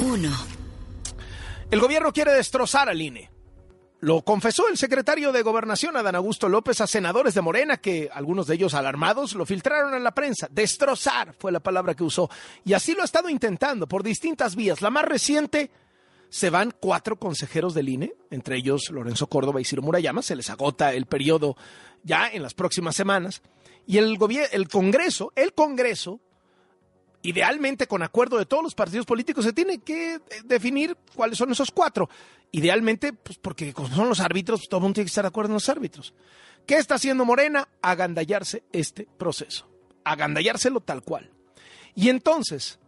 1. El gobierno quiere destrozar al INE. Lo confesó el secretario de Gobernación, Adán Augusto López, a senadores de Morena, que algunos de ellos alarmados lo filtraron en la prensa. Destrozar fue la palabra que usó. Y así lo ha estado intentando por distintas vías. La más reciente, se van cuatro consejeros del INE, entre ellos Lorenzo Córdoba y Ciro Murayama. Se les agota el periodo ya en las próximas semanas. Y el, el Congreso, el Congreso, idealmente con acuerdo de todos los partidos políticos, se tiene que eh, definir cuáles son esos cuatro. Idealmente, pues porque como son los árbitros, todo el mundo tiene que estar de acuerdo en los árbitros. ¿Qué está haciendo Morena? Agandallarse este proceso. Agandallárselo tal cual. Y entonces,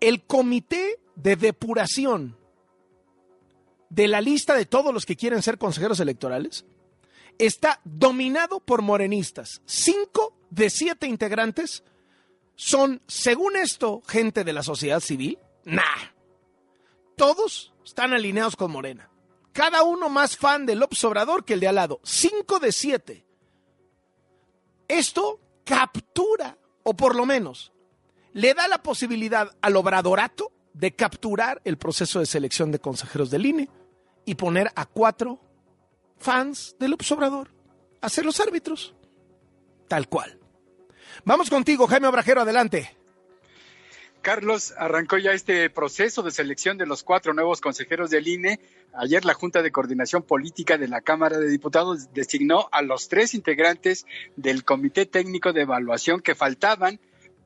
el comité de depuración de la lista de todos los que quieren ser consejeros electorales está dominado por morenistas. Cinco de siete integrantes son, según esto, gente de la sociedad civil? Nah. Todos están alineados con Morena. Cada uno más fan del López Obrador que el de al lado. Cinco de siete. Esto captura, o por lo menos, le da la posibilidad al obradorato de capturar el proceso de selección de consejeros del INE y poner a cuatro fans del López Obrador a ser los árbitros. Tal cual. Vamos contigo, Jaime Obrajero, adelante. Carlos, arrancó ya este proceso de selección de los cuatro nuevos consejeros del INE. Ayer la Junta de Coordinación Política de la Cámara de Diputados designó a los tres integrantes del Comité Técnico de Evaluación que faltaban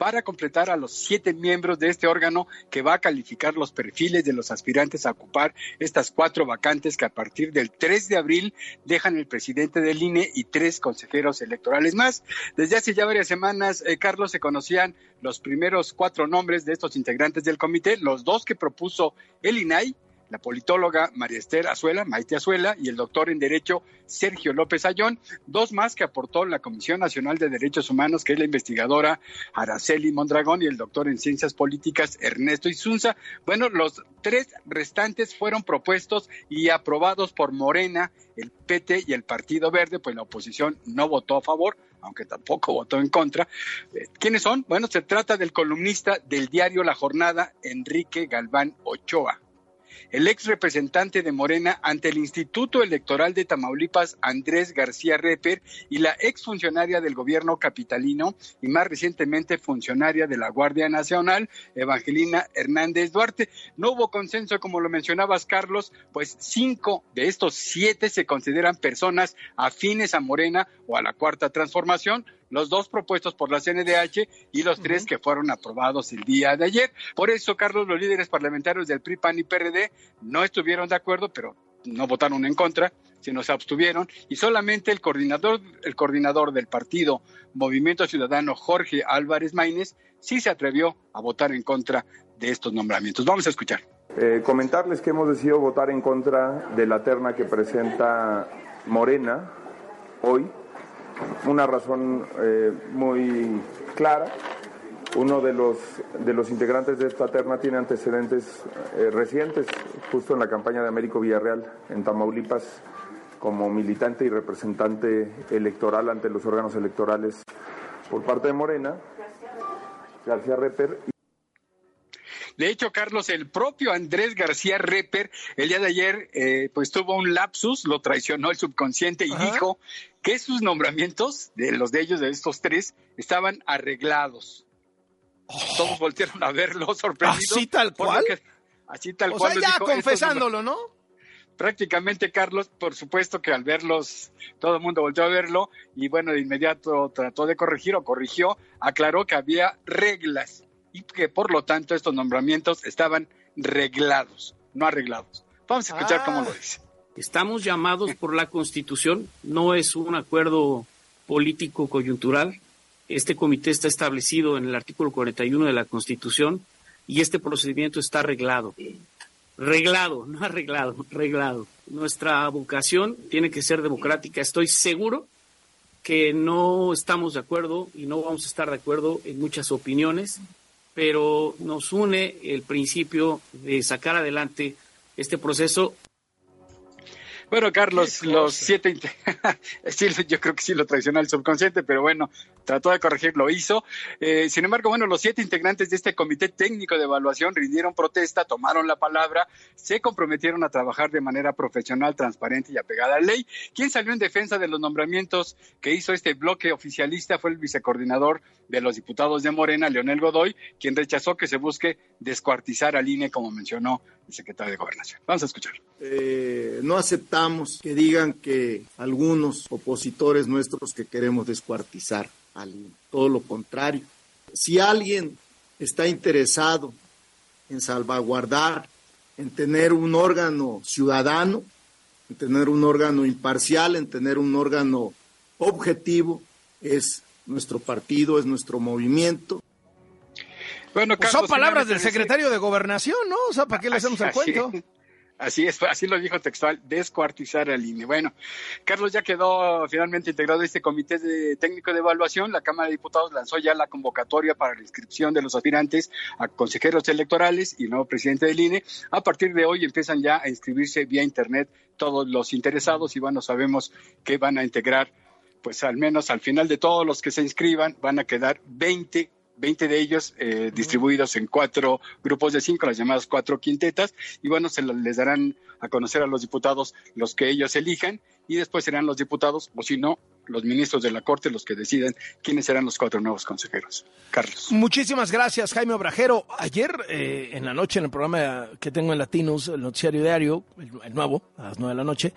para completar a los siete miembros de este órgano que va a calificar los perfiles de los aspirantes a ocupar estas cuatro vacantes que a partir del 3 de abril dejan el presidente del INE y tres consejeros electorales más. Desde hace ya varias semanas, eh, Carlos, se conocían los primeros cuatro nombres de estos integrantes del comité, los dos que propuso el INAI la politóloga María Esther Azuela, Maite Azuela, y el doctor en Derecho Sergio López Ayón, dos más que aportó la Comisión Nacional de Derechos Humanos, que es la investigadora Araceli Mondragón, y el doctor en Ciencias Políticas Ernesto Isunza. Bueno, los tres restantes fueron propuestos y aprobados por Morena, el PT y el Partido Verde, pues la oposición no votó a favor, aunque tampoco votó en contra. Eh, ¿Quiénes son? Bueno, se trata del columnista del diario La Jornada, Enrique Galván Ochoa el ex representante de Morena ante el Instituto Electoral de Tamaulipas, Andrés García Reper, y la ex funcionaria del gobierno capitalino y más recientemente funcionaria de la Guardia Nacional, Evangelina Hernández Duarte. No hubo consenso, como lo mencionabas, Carlos, pues cinco de estos siete se consideran personas afines a Morena o a la Cuarta Transformación los dos propuestos por la CNDH y los tres que fueron aprobados el día de ayer. Por eso, Carlos, los líderes parlamentarios del PRI, PAN y PRD no estuvieron de acuerdo, pero no votaron en contra, sino se abstuvieron y solamente el coordinador, el coordinador del partido Movimiento Ciudadano, Jorge Álvarez Maínez, sí se atrevió a votar en contra de estos nombramientos. Vamos a escuchar. Eh, comentarles que hemos decidido votar en contra de la terna que presenta Morena hoy una razón eh, muy clara. Uno de los, de los integrantes de esta terna tiene antecedentes eh, recientes, justo en la campaña de Américo Villarreal en Tamaulipas, como militante y representante electoral ante los órganos electorales por parte de Morena, García Reper. De hecho, Carlos, el propio Andrés García Reper, el día de ayer, eh, pues tuvo un lapsus, lo traicionó el subconsciente y dijo que sus nombramientos, de los de ellos, de estos tres, estaban arreglados. Todos voltearon a verlo sorprendidos. ¿Así tal cual? así tal o cual. Sea, ya confesándolo, ¿no? Prácticamente, Carlos, por supuesto que al verlos, todo el mundo volteó a verlo y bueno, de inmediato trató de corregir o corrigió, aclaró que había reglas y que por lo tanto estos nombramientos estaban reglados, no arreglados. Vamos a escuchar cómo lo ah. dice. Estamos llamados por la Constitución, no es un acuerdo político coyuntural. Este comité está establecido en el artículo 41 de la Constitución y este procedimiento está arreglado. Reglado, no arreglado, reglado. Nuestra vocación tiene que ser democrática. Estoy seguro que no estamos de acuerdo y no vamos a estar de acuerdo en muchas opiniones, pero nos une el principio de sacar adelante este proceso. Bueno, Carlos, los siete, sí, yo creo que sí lo traiciona el subconsciente, pero bueno, trató de corregir, lo hizo. Eh, sin embargo, bueno, los siete integrantes de este comité técnico de evaluación rindieron protesta, tomaron la palabra, se comprometieron a trabajar de manera profesional, transparente y apegada a la ley. Quien salió en defensa de los nombramientos que hizo este bloque oficialista fue el vicecoordinador de los diputados de Morena, Leonel Godoy, quien rechazó que se busque descuartizar al INE, como mencionó el secretario de Gobernación. Vamos a escuchar. Eh, no aceptamos que digan que algunos opositores nuestros que queremos descuartizar todo lo contrario. Si alguien está interesado en salvaguardar, en tener un órgano ciudadano, en tener un órgano imparcial, en tener un órgano objetivo, es nuestro partido, es nuestro movimiento. Bueno, pues son palabras del secretario de Gobernación, ¿no? O sea, ¿para qué le hacemos el cuento? Así es, así lo dijo textual, descuartizar al INE. Bueno, Carlos ya quedó finalmente integrado este comité de técnico de evaluación. La Cámara de Diputados lanzó ya la convocatoria para la inscripción de los aspirantes a consejeros electorales y nuevo presidente del INE. A partir de hoy empiezan ya a inscribirse vía internet todos los interesados y bueno, sabemos que van a integrar, pues al menos al final de todos los que se inscriban, van a quedar 20 20 de ellos eh, distribuidos en cuatro grupos de cinco, las llamadas cuatro quintetas, y bueno, se les darán a conocer a los diputados los que ellos elijan, y después serán los diputados, o si no, los ministros de la Corte los que deciden quiénes serán los cuatro nuevos consejeros. Carlos. Muchísimas gracias, Jaime Obrajero. Ayer eh, en la noche, en el programa que tengo en Latinos, el noticiario diario, el, nuevo, a las nueve de la noche,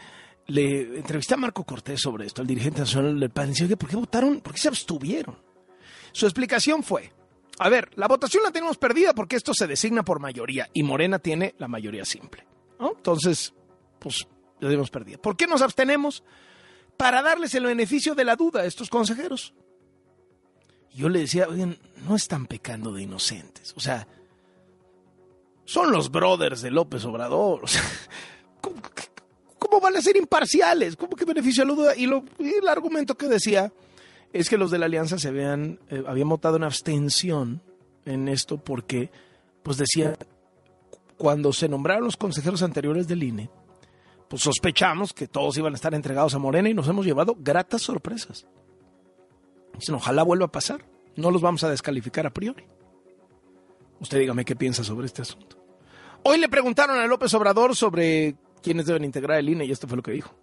le entrevisté a Marco Cortés sobre esto, el dirigente nacional del PAN. Y ¿por qué votaron? ¿Por qué se abstuvieron? Su explicación fue, a ver, la votación la tenemos perdida porque esto se designa por mayoría y Morena tiene la mayoría simple. Entonces, pues la tenemos perdida. ¿Por qué nos abstenemos? Para darles el beneficio de la duda a estos consejeros. yo le decía, oigan, no están pecando de inocentes. O sea, son los brothers de López Obrador. ¿cómo, van a ser imparciales? ¿Cómo que beneficio a la duda? Y el argumento que decía es que los de la alianza se vean, eh, habían votado en abstención en esto porque, pues decía, cuando se nombraron los consejeros anteriores del INE, pues sospechamos que todos iban a estar entregados a Morena y nos hemos llevado gratas sorpresas. Dicen, ojalá vuelva a pasar. No los vamos a descalificar a priori. Usted dígame qué piensa sobre este asunto. Hoy le preguntaron a López Obrador sobre quiénes deben integrar el INE y esto fue lo que dijo.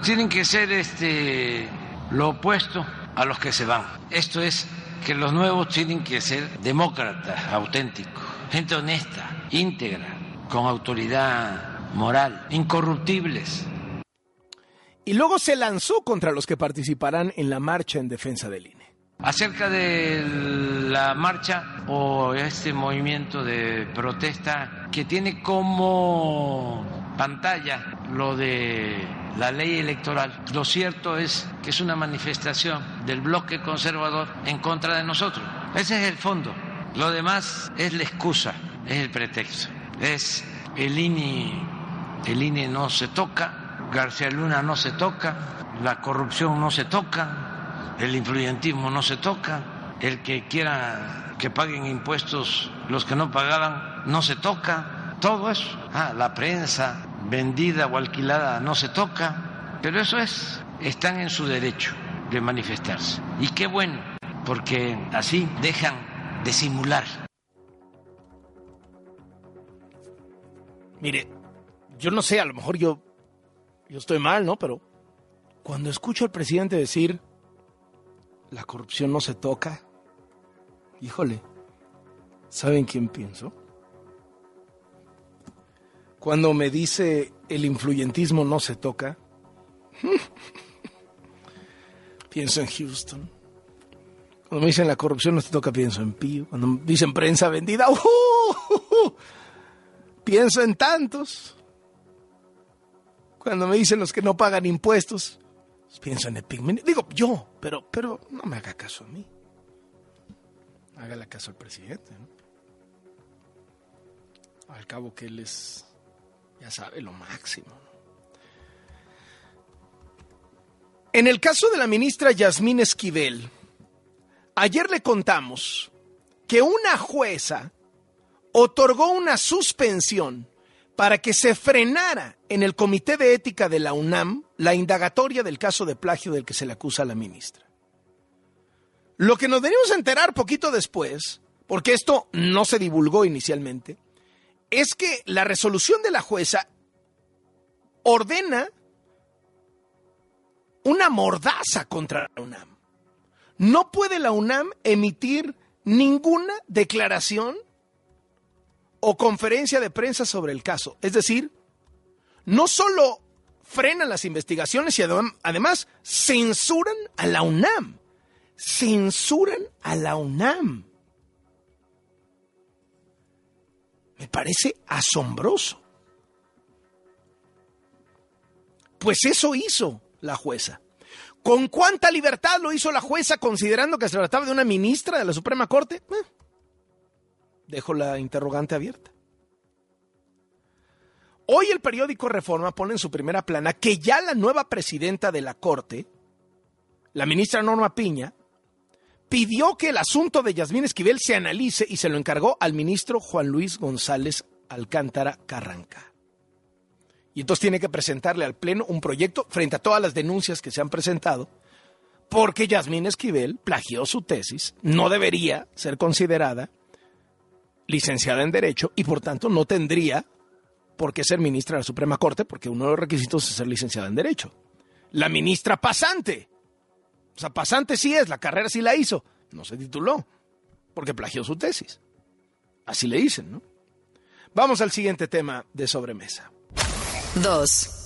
Tienen que ser este lo opuesto a los que se van. Esto es que los nuevos tienen que ser demócratas, auténticos, gente honesta, íntegra, con autoridad moral, incorruptibles. Y luego se lanzó contra los que participarán en la marcha en defensa del INE. Acerca de la marcha o este movimiento de protesta que tiene como pantalla lo de la ley electoral. Lo cierto es que es una manifestación del bloque conservador en contra de nosotros. Ese es el fondo. Lo demás es la excusa, es el pretexto. Es el INE, el INE no se toca, García Luna no se toca, la corrupción no se toca, el influyentismo no se toca, el que quiera que paguen impuestos los que no pagaban no se toca, todo eso. Ah, la prensa, vendida o alquilada no se toca, pero eso es, están en su derecho de manifestarse. Y qué bueno, porque así dejan de simular. Mire, yo no sé, a lo mejor yo, yo estoy mal, ¿no? Pero cuando escucho al presidente decir, la corrupción no se toca, híjole, ¿saben quién pienso? Cuando me dice el influyentismo no se toca, pienso en Houston. Cuando me dicen la corrupción no se toca, pienso en Pío. Cuando me dicen prensa vendida, ¡uh! pienso en tantos. Cuando me dicen los que no pagan impuestos, pienso en Epic. Digo yo, pero, pero no me haga caso a mí. Hágale caso al presidente. Al cabo que él es ya sabe, lo máximo. En el caso de la ministra Yasmín Esquivel, ayer le contamos que una jueza otorgó una suspensión para que se frenara en el Comité de Ética de la UNAM la indagatoria del caso de plagio del que se le acusa a la ministra. Lo que nos debemos enterar poquito después, porque esto no se divulgó inicialmente, es que la resolución de la jueza ordena una mordaza contra la UNAM. No puede la UNAM emitir ninguna declaración o conferencia de prensa sobre el caso. Es decir, no solo frenan las investigaciones y además censuran a la UNAM. Censuran a la UNAM. Me parece asombroso. Pues eso hizo la jueza. ¿Con cuánta libertad lo hizo la jueza considerando que se trataba de una ministra de la Suprema Corte? Eh, dejo la interrogante abierta. Hoy el periódico Reforma pone en su primera plana que ya la nueva presidenta de la Corte, la ministra Norma Piña, pidió que el asunto de Yasmín Esquivel se analice y se lo encargó al ministro Juan Luis González Alcántara Carranca. Y entonces tiene que presentarle al Pleno un proyecto frente a todas las denuncias que se han presentado, porque Yasmín Esquivel plagió su tesis, no debería ser considerada licenciada en Derecho y por tanto no tendría por qué ser ministra de la Suprema Corte, porque uno de los requisitos es ser licenciada en Derecho. La ministra pasante. O sea, pasante sí es, la carrera sí la hizo. No se tituló, porque plagió su tesis. Así le dicen, ¿no? Vamos al siguiente tema de sobremesa. 2.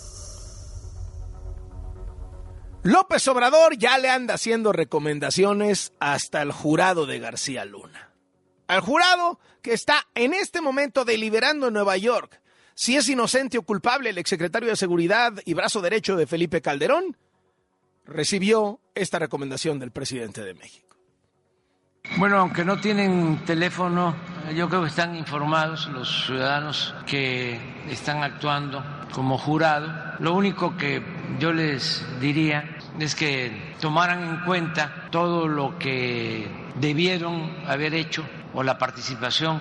López Obrador ya le anda haciendo recomendaciones hasta el jurado de García Luna. Al jurado que está en este momento deliberando en Nueva York si es inocente o culpable el exsecretario de Seguridad y brazo derecho de Felipe Calderón, recibió esta recomendación del presidente de México. Bueno, aunque no tienen teléfono, yo creo que están informados los ciudadanos que están actuando como jurado. Lo único que yo les diría es que tomaran en cuenta todo lo que debieron haber hecho o la participación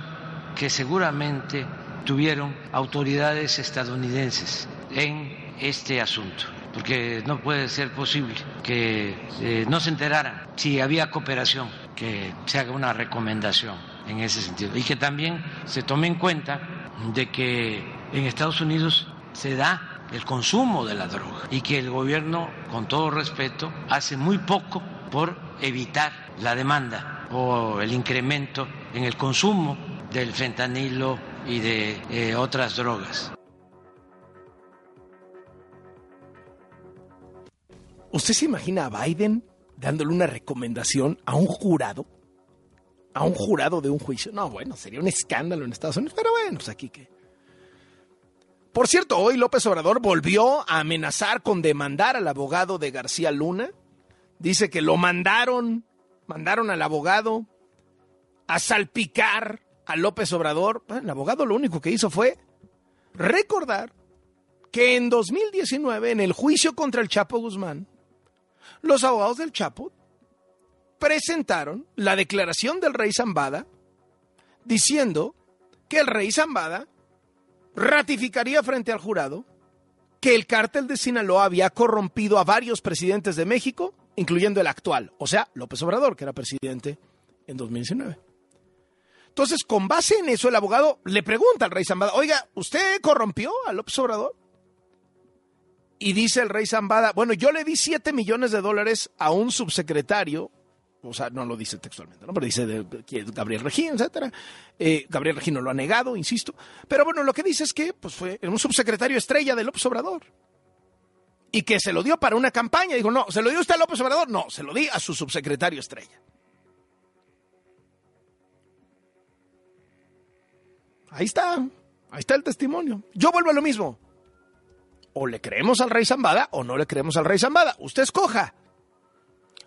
que seguramente tuvieron autoridades estadounidenses en este asunto porque no puede ser posible que eh, no se enteraran si había cooperación, que se haga una recomendación en ese sentido. Y que también se tome en cuenta de que en Estados Unidos se da el consumo de la droga y que el gobierno, con todo respeto, hace muy poco por evitar la demanda o el incremento en el consumo del fentanilo y de eh, otras drogas. ¿Usted se imagina a Biden dándole una recomendación a un jurado? A un jurado de un juicio. No, bueno, sería un escándalo en Estados Unidos, pero bueno, pues aquí que. Por cierto, hoy López Obrador volvió a amenazar con demandar al abogado de García Luna. Dice que lo mandaron, mandaron al abogado a salpicar a López Obrador. el abogado lo único que hizo fue recordar que en 2019, en el juicio contra el Chapo Guzmán, los abogados del Chapo presentaron la declaración del rey Zambada diciendo que el rey Zambada ratificaría frente al jurado que el cártel de Sinaloa había corrompido a varios presidentes de México, incluyendo el actual, o sea, López Obrador, que era presidente en 2019. Entonces, con base en eso, el abogado le pregunta al rey Zambada, oiga, ¿usted corrompió a López Obrador? Y dice el rey Zambada, bueno, yo le di 7 millones de dólares a un subsecretario, o sea, no lo dice textualmente, ¿no? pero dice Gabriel Regín, etcétera. Eh, Gabriel Regín no lo ha negado, insisto. Pero bueno, lo que dice es que pues, fue un subsecretario estrella de López Obrador. Y que se lo dio para una campaña. Dijo, no, ¿se lo dio usted a López Obrador? No, se lo di a su subsecretario estrella. Ahí está, ahí está el testimonio. Yo vuelvo a lo mismo o le creemos al rey Zambada o no le creemos al rey Zambada. Usted escoja.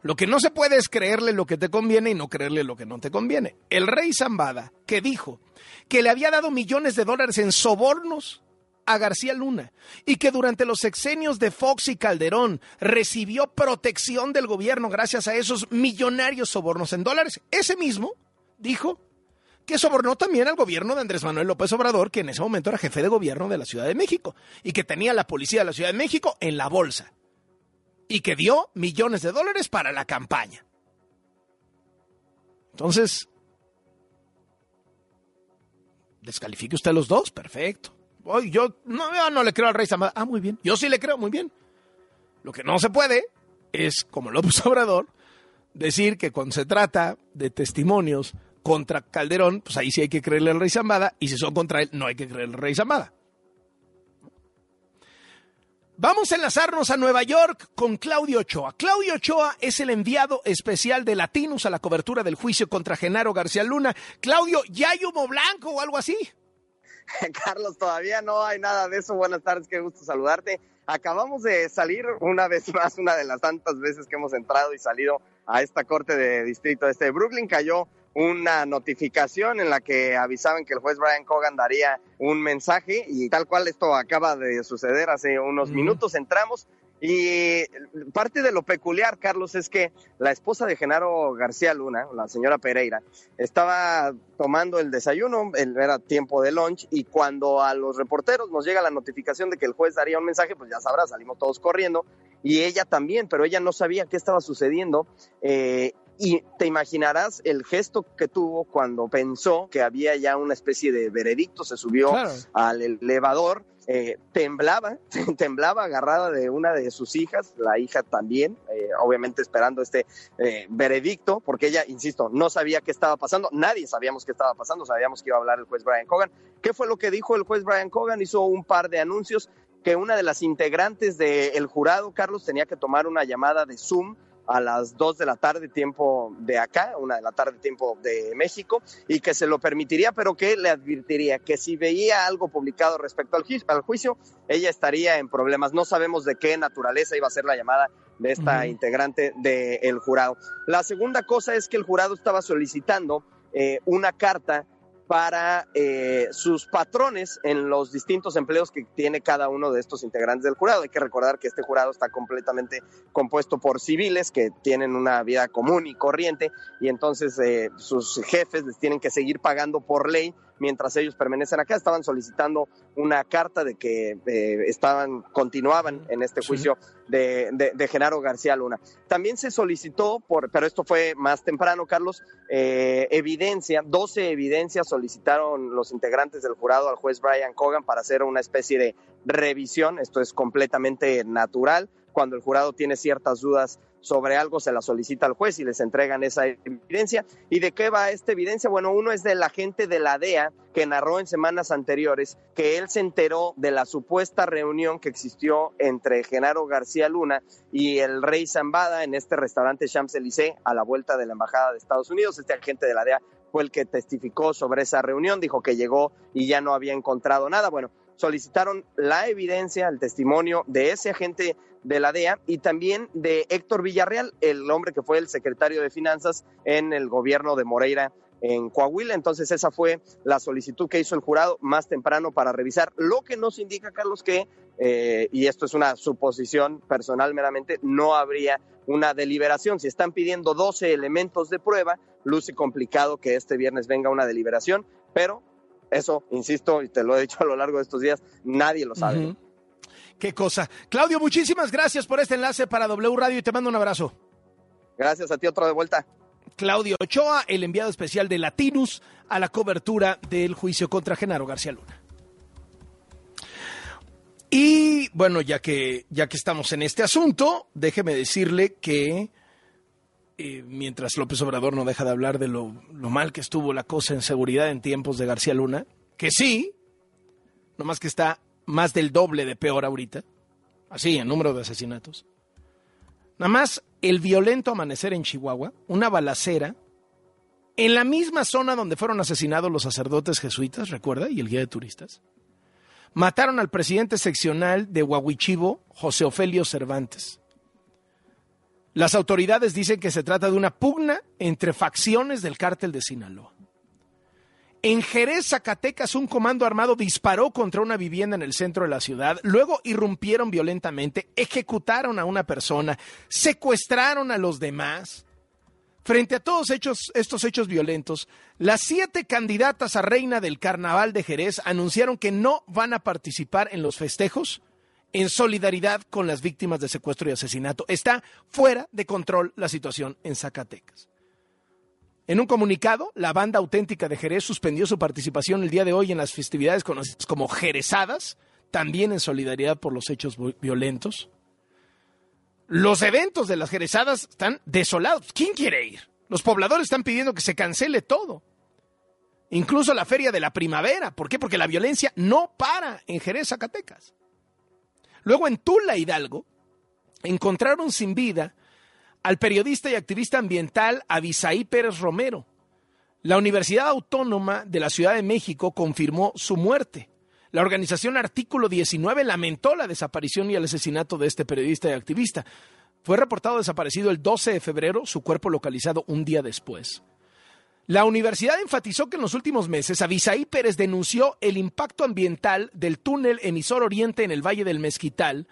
Lo que no se puede es creerle lo que te conviene y no creerle lo que no te conviene. El rey Zambada, que dijo que le había dado millones de dólares en sobornos a García Luna y que durante los sexenios de Fox y Calderón recibió protección del gobierno gracias a esos millonarios sobornos en dólares, ese mismo dijo que sobornó también al gobierno de Andrés Manuel López Obrador, que en ese momento era jefe de gobierno de la Ciudad de México y que tenía la policía de la Ciudad de México en la bolsa y que dio millones de dólares para la campaña. Entonces, descalifique usted los dos, perfecto. Hoy yo no, no le creo al rey Zambada. Ah, muy bien. Yo sí le creo, muy bien. Lo que no se puede es, como López Obrador, decir que cuando se trata de testimonios contra Calderón, pues ahí sí hay que creerle al rey Zambada, y si son contra él, no hay que creerle al rey Zambada. Vamos a enlazarnos a Nueva York con Claudio Ochoa. Claudio Ochoa es el enviado especial de Latinos a la cobertura del juicio contra Genaro García Luna. Claudio, ¿ya hay humo blanco o algo así? Carlos, todavía no hay nada de eso. Buenas tardes, qué gusto saludarte. Acabamos de salir una vez más, una de las tantas veces que hemos entrado y salido a esta corte de distrito este de Brooklyn. Cayó una notificación en la que avisaban que el juez Brian Cogan daría un mensaje y tal cual esto acaba de suceder hace unos minutos. Entramos y parte de lo peculiar, Carlos, es que la esposa de Genaro García Luna, la señora Pereira, estaba tomando el desayuno, era tiempo de lunch, y cuando a los reporteros nos llega la notificación de que el juez daría un mensaje, pues ya sabrás, salimos todos corriendo, y ella también, pero ella no sabía qué estaba sucediendo. Eh, y te imaginarás el gesto que tuvo cuando pensó que había ya una especie de veredicto, se subió al elevador, eh, temblaba, temblaba agarrada de una de sus hijas, la hija también, eh, obviamente esperando este eh, veredicto, porque ella, insisto, no sabía qué estaba pasando, nadie sabíamos qué estaba pasando, sabíamos que iba a hablar el juez Brian Cogan. ¿Qué fue lo que dijo el juez Brian Cogan? Hizo un par de anuncios que una de las integrantes del jurado, Carlos, tenía que tomar una llamada de Zoom a las 2 de la tarde tiempo de acá, una de la tarde tiempo de México, y que se lo permitiría, pero que le advertiría que si veía algo publicado respecto al, juicio, ella estaría en problemas. No sabemos de qué naturaleza iba a ser la llamada de esta integrante del jurado. La segunda cosa es que el jurado estaba solicitando eh, una carta para eh, sus patrones en los distintos empleos que tiene cada uno de estos integrantes del jurado. Hay que recordar que este jurado está completamente compuesto por civiles que tienen una vida común y corriente y entonces eh, sus jefes les tienen que seguir pagando por ley mientras ellos permanecen acá. Estaban solicitando una carta de que eh, estaban, continuaban en este juicio de, de, Genaro García Luna. También se solicitó, por, pero esto fue más temprano, Carlos, eh, evidencia, 12 evidencias solicitaron los integrantes del jurado al juez Brian Cogan para hacer una especie de revisión. Esto es completamente natural. Cuando el jurado tiene ciertas dudas sobre algo se la solicita al juez y les entregan esa evidencia. ¿Y de qué va esta evidencia? Bueno, uno es del agente de la DEA que narró en semanas anteriores que él se enteró de la supuesta reunión que existió entre Genaro García Luna y el rey Zambada en este restaurante Champs-Élysées a la vuelta de la Embajada de Estados Unidos. Este agente de la DEA fue el que testificó sobre esa reunión, dijo que llegó y ya no había encontrado nada. Bueno, solicitaron la evidencia, el testimonio de ese agente de la DEA y también de Héctor Villarreal, el hombre que fue el secretario de Finanzas en el gobierno de Moreira en Coahuila. Entonces esa fue la solicitud que hizo el jurado más temprano para revisar. Lo que nos indica, Carlos, que, eh, y esto es una suposición personal meramente, no habría una deliberación. Si están pidiendo 12 elementos de prueba, luce complicado que este viernes venga una deliberación, pero eso, insisto, y te lo he dicho a lo largo de estos días, nadie lo sabe. Qué cosa. Claudio, muchísimas gracias por este enlace para W Radio y te mando un abrazo. Gracias a ti, otro de vuelta. Claudio Ochoa, el enviado especial de Latinus a la cobertura del juicio contra Genaro García Luna. Y bueno, ya que, ya que estamos en este asunto, déjeme decirle que eh, mientras López Obrador no deja de hablar de lo, mal que estuvo la cosa en seguridad en tiempos de García Luna, que sí, nomás que está más del doble de peor ahorita, así en número de asesinatos. Nada más el violento amanecer en Chihuahua, una balacera, en la misma zona donde fueron asesinados los sacerdotes jesuitas, recuerda, y el guía de turistas. Mataron al presidente seccional de Huahuichivo, José Ofelio Cervantes. Las autoridades dicen que se trata de una pugna entre facciones del cártel de Sinaloa. En Jerez, Zacatecas, un comando armado disparó contra una vivienda en el centro de la ciudad, luego irrumpieron violentamente, ejecutaron a una persona, secuestraron a los demás. Frente a todos estos hechos violentos, las siete candidatas a reina del carnaval de Jerez anunciaron que no van a participar en los festejos en solidaridad con las víctimas de secuestro y asesinato. Está fuera de control la situación en Zacatecas. En un comunicado, la banda auténtica de Jerez suspendió su participación el día de hoy en las festividades conocidas como Jerezadas, también en solidaridad por los hechos violentos. Los eventos de las Jerezadas están desolados. ¿Quién quiere ir? Los pobladores están pidiendo que se cancele todo. Incluso la feria de la primavera. ¿Por qué? Porque la violencia no para en Jerez, Zacatecas. Luego en Tula, Hidalgo, encontraron sin vida al periodista y activista ambiental Abisaí Pérez Romero. La Universidad Autónoma de la Ciudad de México confirmó su muerte. La organización Artículo 19 lamentó la desaparición y el asesinato de este periodista y activista. Fue reportado desaparecido el 12 de febrero, su cuerpo localizado un día después. La universidad enfatizó que en los últimos meses Abisaí Pérez denunció el impacto ambiental del túnel emisor oriente en el Valle del Mezquital,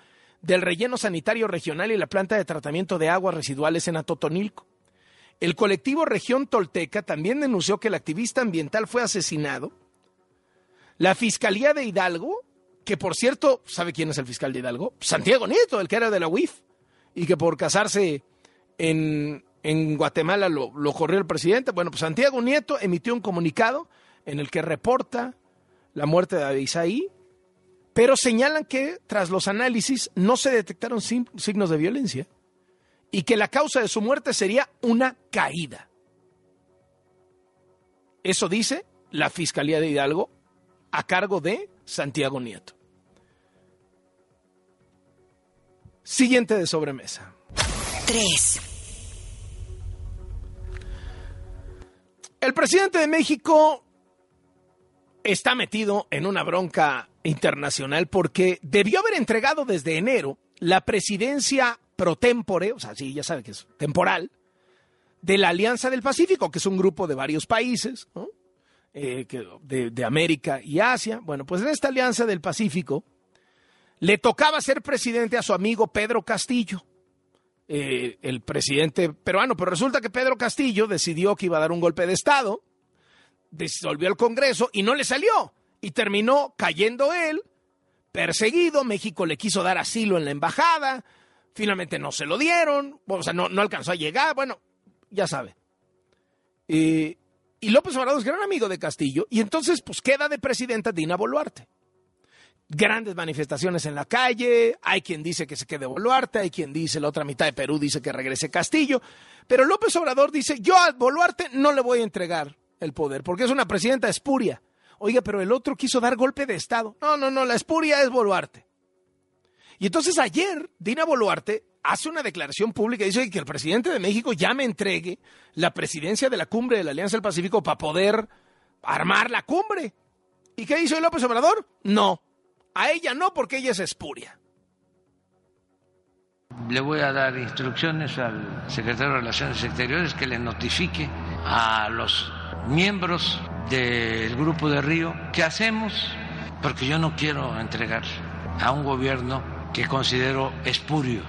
del relleno sanitario regional y la planta de tratamiento de aguas residuales en Atotonilco. El colectivo Región Tolteca también denunció que el activista ambiental fue asesinado la Fiscalía de Hidalgo, que por cierto, ¿sabe quién es el fiscal de Hidalgo? Santiago Nieto, el que era de la UIF, y que por casarse en, Guatemala lo, corrió el presidente. Bueno, pues Santiago Nieto emitió un comunicado en el que reporta la muerte de Abisaí, pero señalan que tras los análisis no se detectaron signos de violencia y que la causa de su muerte sería una caída. Eso dice la Fiscalía de Hidalgo a cargo de Santiago Nieto. Siguiente de sobremesa. 3. El presidente de México está metido en una bronca internacional porque debió haber entregado desde enero la presidencia pro tempore, o sea, sí, ya sabe que es temporal, de la Alianza del Pacífico, que es un grupo de varios países. Eh, de, América y Asia. Bueno, pues en esta alianza del Pacífico le tocaba ser presidente a su amigo Pedro Castillo, eh, el presidente peruano, pero resulta que Pedro Castillo decidió que iba a dar un golpe de Estado, disolvió el Congreso y no le salió. Y terminó cayendo él, perseguido, México le quiso dar asilo en la embajada, finalmente no se lo dieron, o sea, no, no alcanzó a llegar, bueno, ya sabe. Y López Obrador es gran amigo de Castillo, y entonces pues queda de presidenta Dina Boluarte. Grandes manifestaciones en la calle, hay quien dice que se quede Boluarte, hay quien dice la otra mitad de Perú dice que regrese Castillo, pero López Obrador dice, yo a Boluarte no le voy a entregar el poder, porque es una presidenta espuria. Oiga, pero el otro quiso dar golpe de Estado. No, no, no, la espuria es Boluarte. Y entonces ayer Dina Boluarte hace una declaración pública y dice que el presidente de México ya me entregue la presidencia de la cumbre de la Alianza del Pacífico para poder armar la cumbre. ¿Y qué hizo López Obrador? No. A ella no, porque ella es espuria. Le voy a dar instrucciones al secretario de Relaciones Exteriores que le notifique a los miembros del Grupo de Río qué hacemos, porque yo no quiero entregar a un gobierno que considero espurio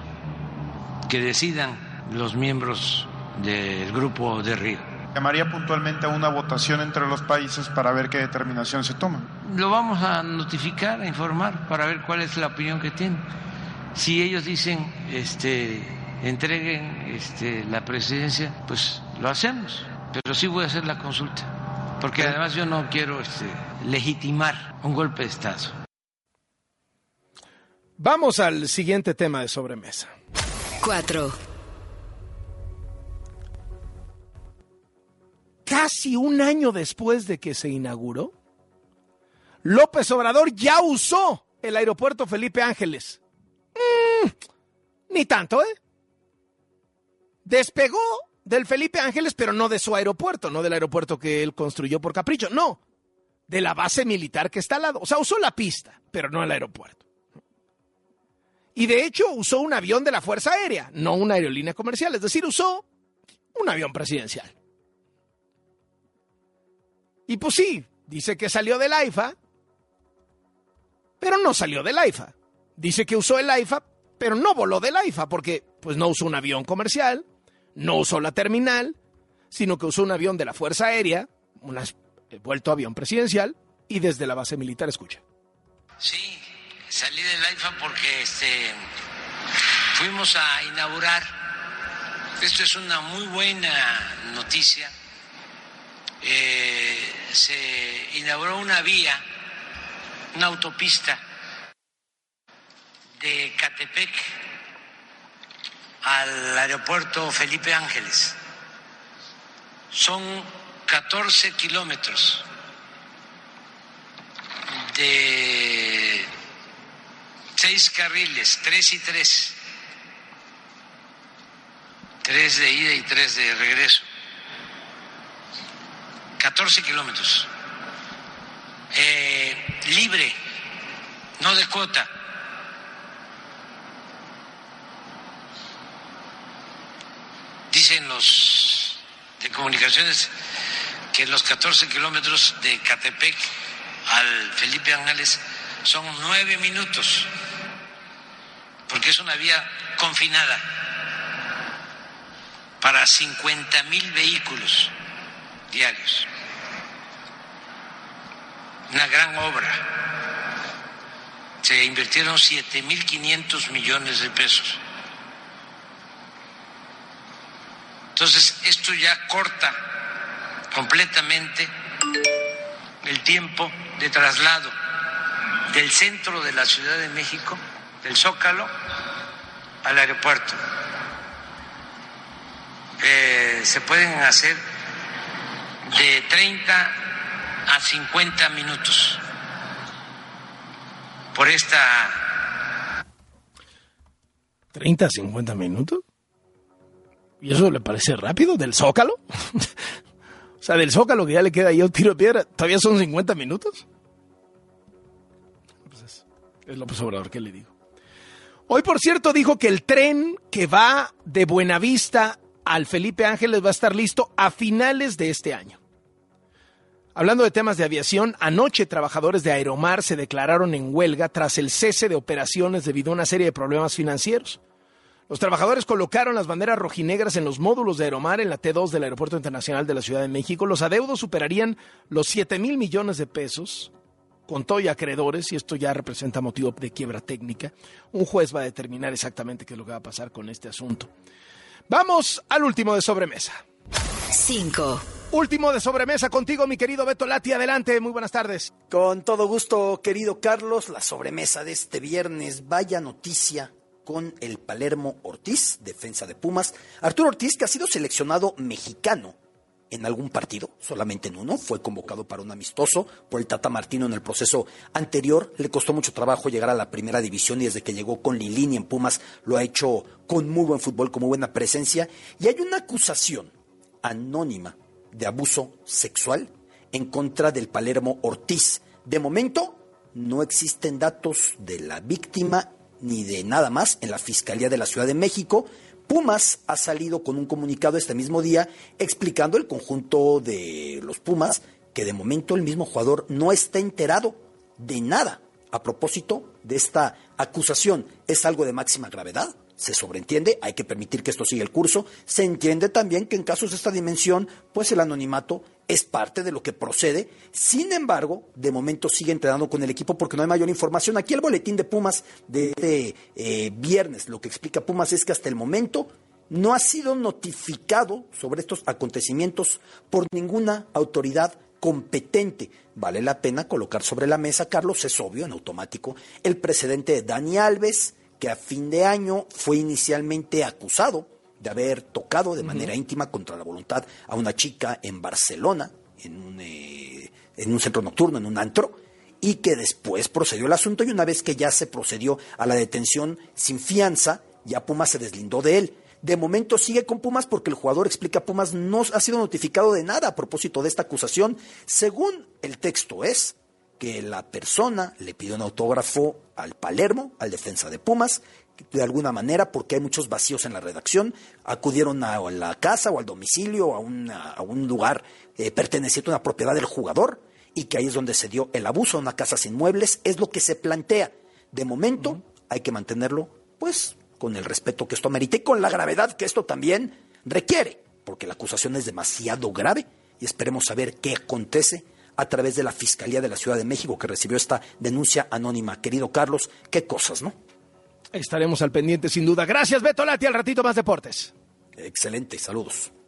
que decidan los miembros del grupo de Río. Llamaría puntualmente a una votación entre los países para ver qué determinación se toma. Lo vamos a notificar, a informar, para ver cuál es la opinión que tienen. Si ellos dicen, este, entreguen este, la presidencia, pues lo hacemos. Pero sí voy a hacer la consulta, porque además yo no quiero este, legitimar un golpe de Estado. Vamos al siguiente tema de sobremesa. 4. Casi un año después de que se inauguró, López Obrador ya usó el aeropuerto Felipe Ángeles. Mm, ni tanto, ¿eh? Despegó del Felipe Ángeles, pero no de su aeropuerto, no del aeropuerto que él construyó por capricho, no, de la base militar que está al lado. O sea, usó la pista, pero no el aeropuerto. Y de hecho usó un avión de la Fuerza Aérea, no una aerolínea comercial, es decir, usó un avión presidencial. Y pues sí, dice que salió del AIFA, pero no salió del AIFA. Dice que usó el AIFA, pero no voló del AIFA, porque pues no usó un avión comercial, no usó la terminal, sino que usó un avión de la Fuerza Aérea, un vuelto avión presidencial, y desde la base militar escucha. Sí, salí del AIFA porque este, fuimos a inaugurar, esto es una muy buena noticia eh, se inauguró una vía, una autopista de Catepec al aeropuerto Felipe Ángeles. Son 14 kilómetros de seis carriles, tres y tres, tres de ida y tres de regreso, 14 kilómetros, eh, libre, no de cuota. Dicen los de comunicaciones que los 14 kilómetros de Catepec al Felipe Ángeles son nueve minutos, porque es una vía confinada para 50 mil vehículos diarios. Una gran obra. Se invirtieron 7.500 millones de pesos. Entonces, esto ya corta completamente el tiempo de traslado del centro de la Ciudad de México, del Zócalo, al aeropuerto. Eh, se pueden hacer de 30 a 50 minutos por esta... ¿30 a 50 minutos? ¿Y eso le parece rápido? ¿Del Zócalo? o sea, del Zócalo que ya le queda ahí un tiro de piedra, ¿todavía son 50 minutos? Pues es, es López Obrador, ¿qué le digo? Hoy, por cierto, dijo que el tren que va de Buenavista al Felipe Ángeles va a estar listo a finales de este año. Hablando de temas de aviación, anoche trabajadores de Aeromar se declararon en huelga tras el cese de operaciones debido a una serie de problemas financieros. Los trabajadores colocaron las banderas rojinegras en los módulos de Aeromar en la T2 del Aeropuerto Internacional de la Ciudad de México. Los adeudos superarían los 7 mil millones de pesos. Contó y acreedores, y esto ya representa motivo de quiebra técnica. Un juez va a determinar exactamente qué es lo que va a pasar con este asunto. Vamos al último de sobremesa. 5. Último de sobremesa contigo, mi querido Beto Lati. Adelante, muy buenas tardes. Con todo gusto, querido Carlos, la sobremesa de este viernes. Vaya noticia con el Palermo Ortiz, defensa de Pumas. Arturo Ortiz, que ha sido seleccionado mexicano en algún partido, solamente en uno, fue convocado para un amistoso por el Tata Martino en el proceso anterior. Le costó mucho trabajo llegar a la primera división y desde que llegó con Lilini en Pumas lo ha hecho con muy buen fútbol, con muy buena presencia. Y hay una acusación anónima de abuso sexual en contra del Palermo Ortiz. De momento, no existen datos de la víctima ni de nada más en la Fiscalía de la Ciudad de México. Pumas ha salido con un comunicado este mismo día explicando el conjunto de los Pumas que de momento el mismo jugador no está enterado de nada a propósito de esta acusación. ¿Es algo de máxima gravedad? Se sobreentiende, hay que permitir que esto siga el curso. Se entiende también que en casos de esta dimensión, pues el anonimato es parte de lo que procede. Sin embargo, de momento sigue entrenando con el equipo porque no hay mayor información. Aquí el boletín de Pumas de este eh, viernes, lo que explica Pumas es que hasta el momento no ha sido notificado sobre estos acontecimientos por ninguna autoridad competente. Vale la pena colocar sobre la mesa, Carlos, es obvio, en automático, el precedente de Dani Alves, que a fin de año fue inicialmente acusado de haber tocado de manera íntima contra la voluntad a una chica en Barcelona, en un, eh, en un centro nocturno, en un antro, y que después procedió el asunto y una vez que ya se procedió a la detención sin fianza, ya Pumas se deslindó de él. De momento sigue con Pumas porque el jugador explica Pumas no ha sido notificado de nada a propósito de esta acusación. Según el texto es, que la persona le pidió un autógrafo al Palermo, al defensa de Pumas, de alguna manera, porque hay muchos vacíos en la redacción, acudieron a, la casa o al domicilio, a, a un lugar eh, perteneciente a una propiedad del jugador, y que ahí es donde se dio el abuso, una casa sin muebles, es lo que se plantea. De momento hay que mantenerlo, pues, con el respeto que esto merita y con la gravedad que esto también requiere, porque la acusación es demasiado grave y esperemos saber qué acontece a través de la Fiscalía de la Ciudad de México que recibió esta denuncia anónima. Querido Carlos, qué cosas, ¿no? Estaremos al pendiente sin duda. Gracias, Beto Lati. Al ratito más deportes. Excelente, saludos.